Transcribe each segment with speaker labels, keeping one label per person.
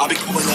Speaker 1: Then be tell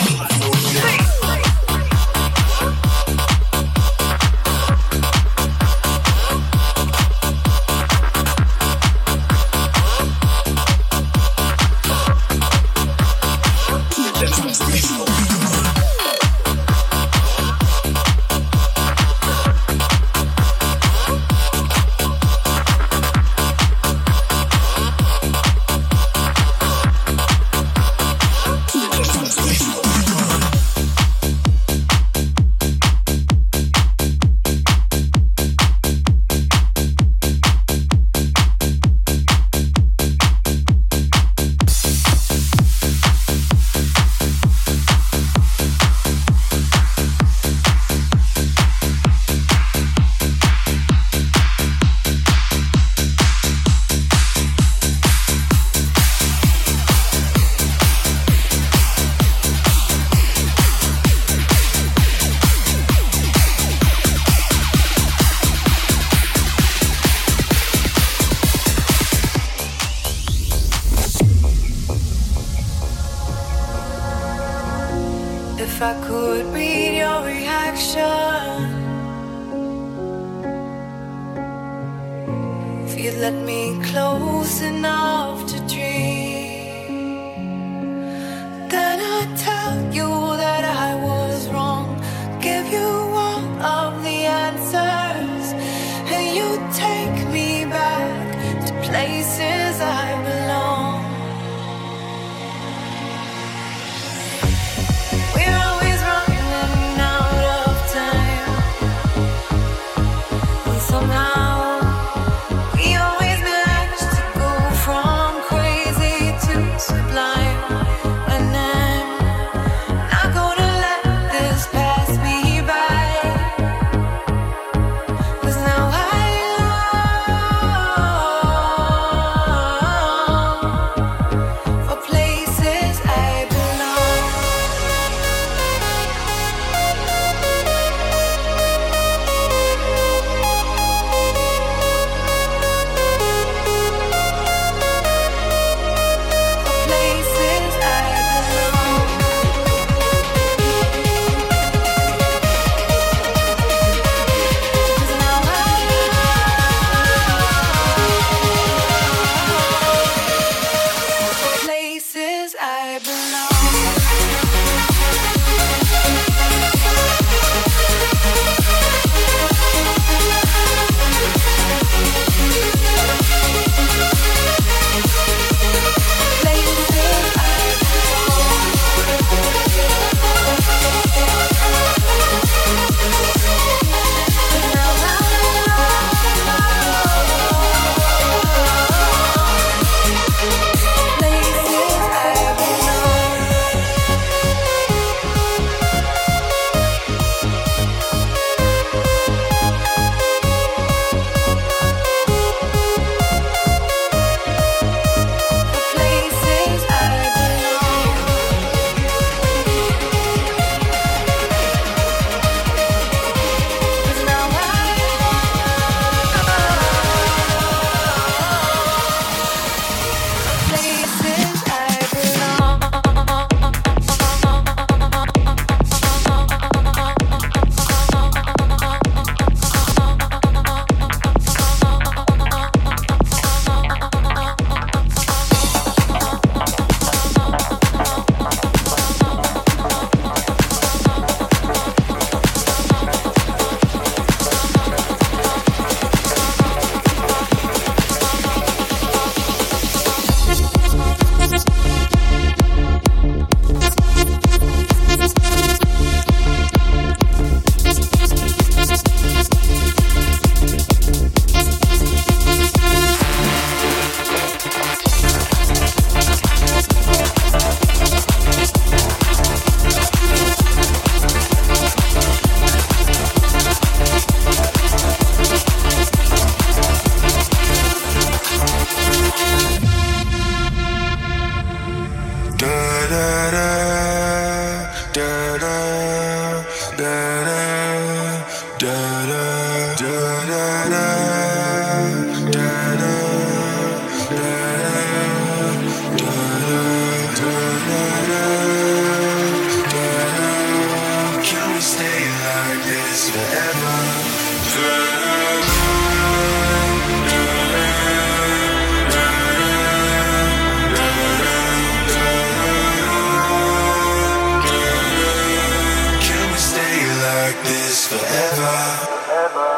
Speaker 1: like this
Speaker 2: forever. forever.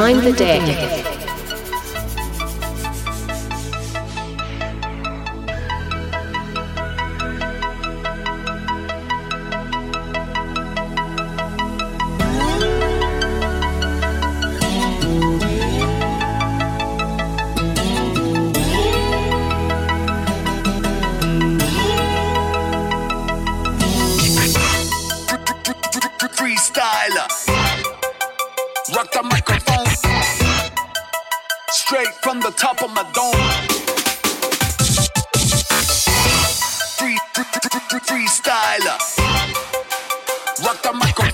Speaker 2: Behind the deck.
Speaker 3: The microphone. Straight from the top of my dome. Free, free, free, free, freestyler. Rock the microphone.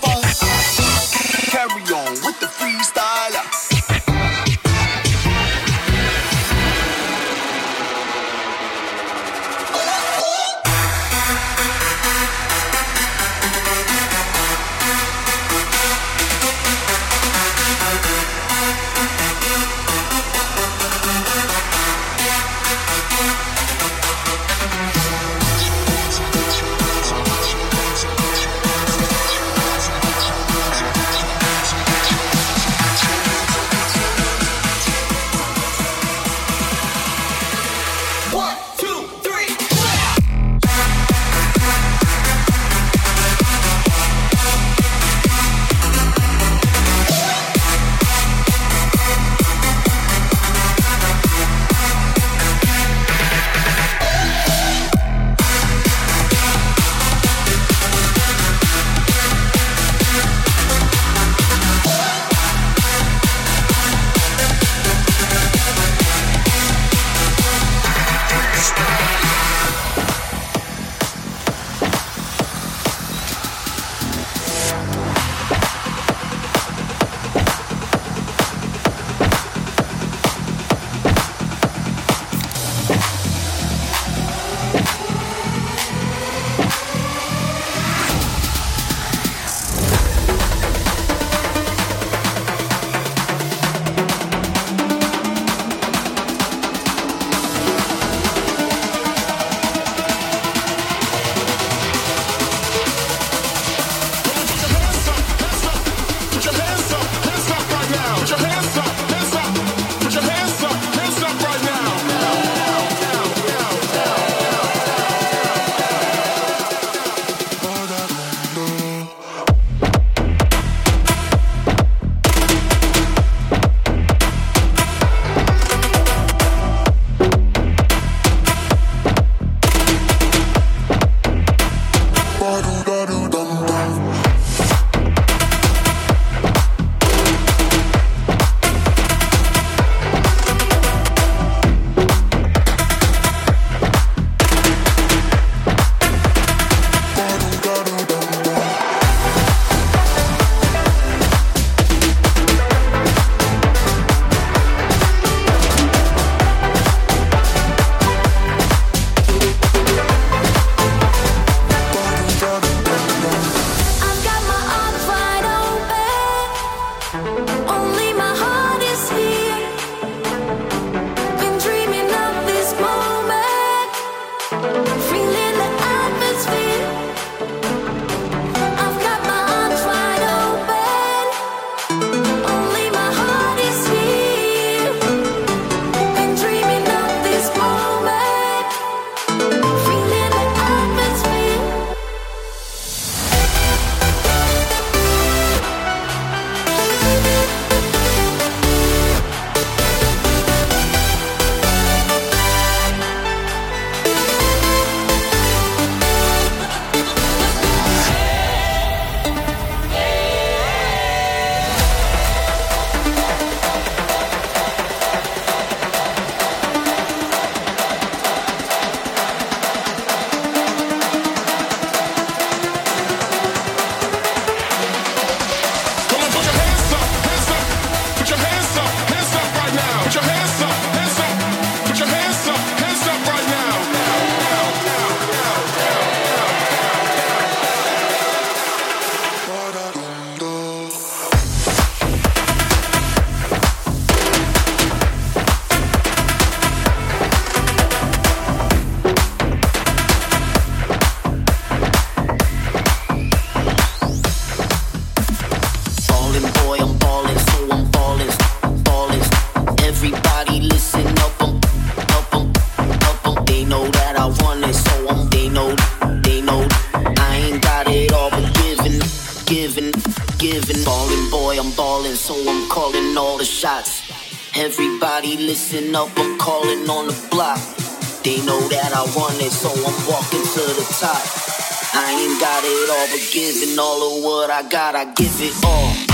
Speaker 4: Giving all of what I got, I give it all.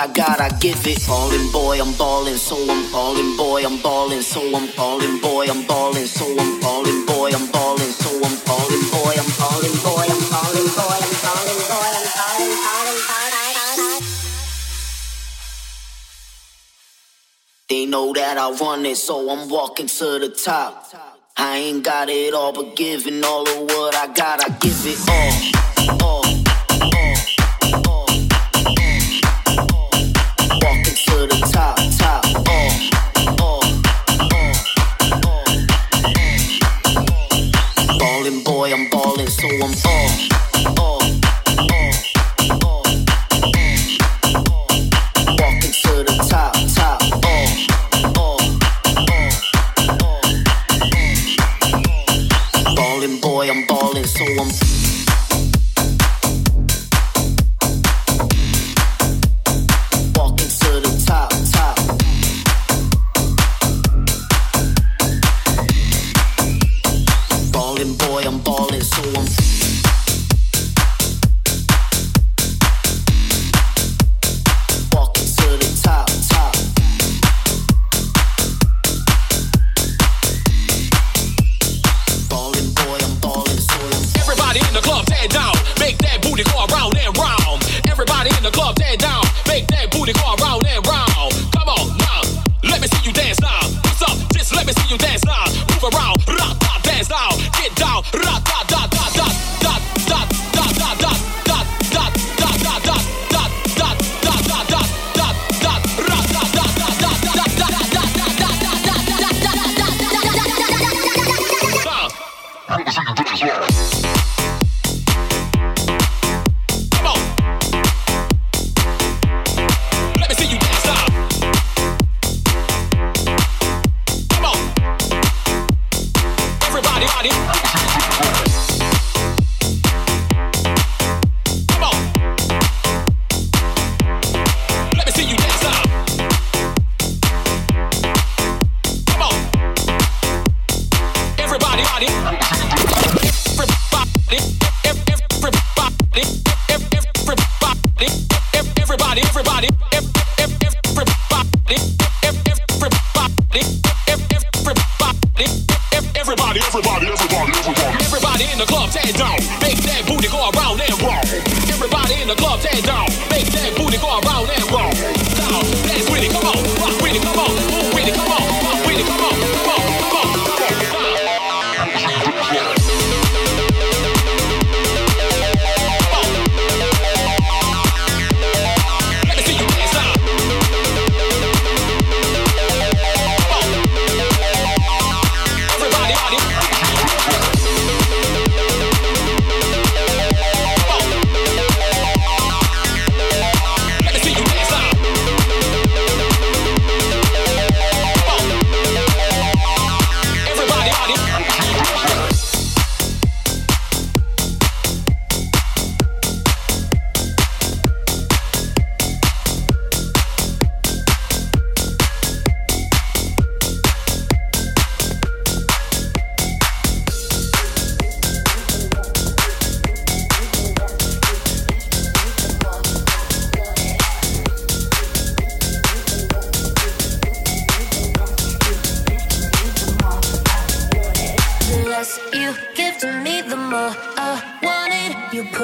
Speaker 4: I got, I give it. Falling boy, I'm balling, so I'm falling boy, I'm balling, so I'm falling boy, I'm balling, so I'm falling boy, I'm balling, so I'm falling boy, I'm balling. boy, I'm falling boy, I'm falling boy, I'm ballin', ballin', ballin', They know that I run it, so I'm walking to the top. I ain't got it all, but giving all of what I got, I give it all, all, all. boy, I'm ballin', so I'm all, Ballin', boy, I'm ballin', so I'm.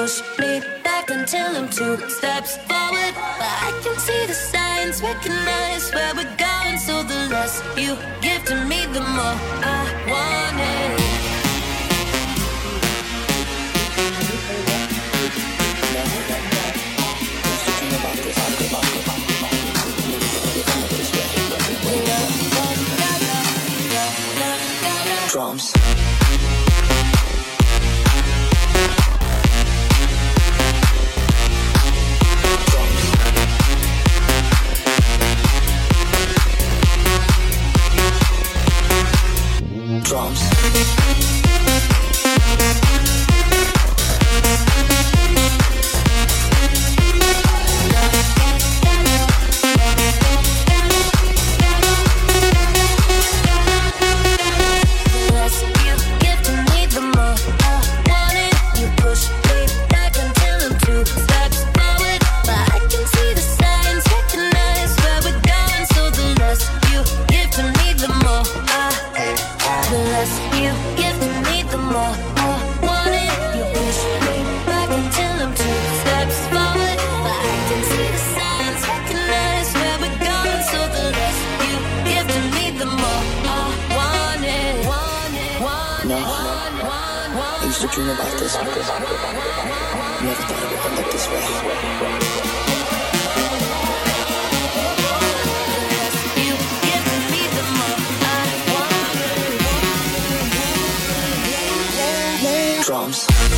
Speaker 5: push me back until I'm two steps forward. But I can see the signs, recognize where we're going. So the less you give to me, the more I want it.
Speaker 6: Drums. drums.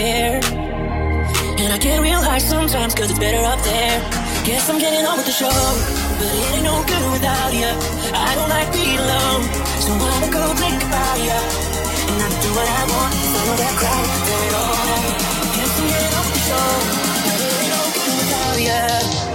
Speaker 7: Care. And I get real high sometimes cause it's better up there. Guess I'm getting on with the show. But it ain't no good without you. I don't like being alone. So I'ma go think about you. And I do what I want. Follow that crowd. Guess I'm getting on with the show. But it ain't no good without you.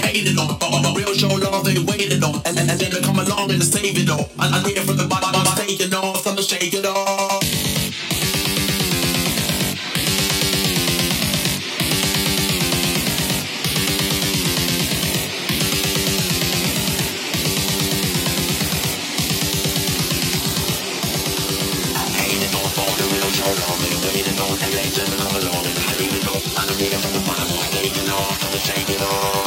Speaker 8: hated on. But on the real
Speaker 1: show, y'all they waited on. And, and,
Speaker 8: and then they come along and they save it all. And I need it from the bottom, I'm taking off, time to shake it off. taking off, I'm taking off.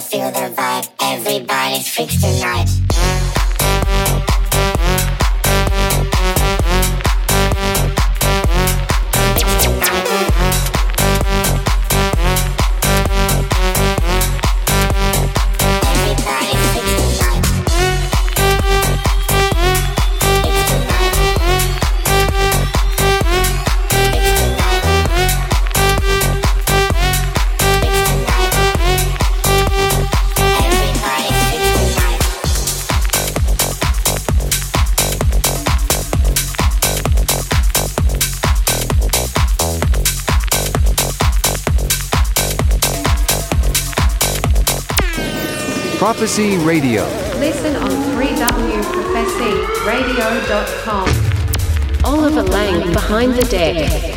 Speaker 8: feel the vibe. Everybody's freaks tonight.
Speaker 9: Profecy Radio.
Speaker 10: Listen on 3wprofecyradio.com. Oliver Lang behind the deck.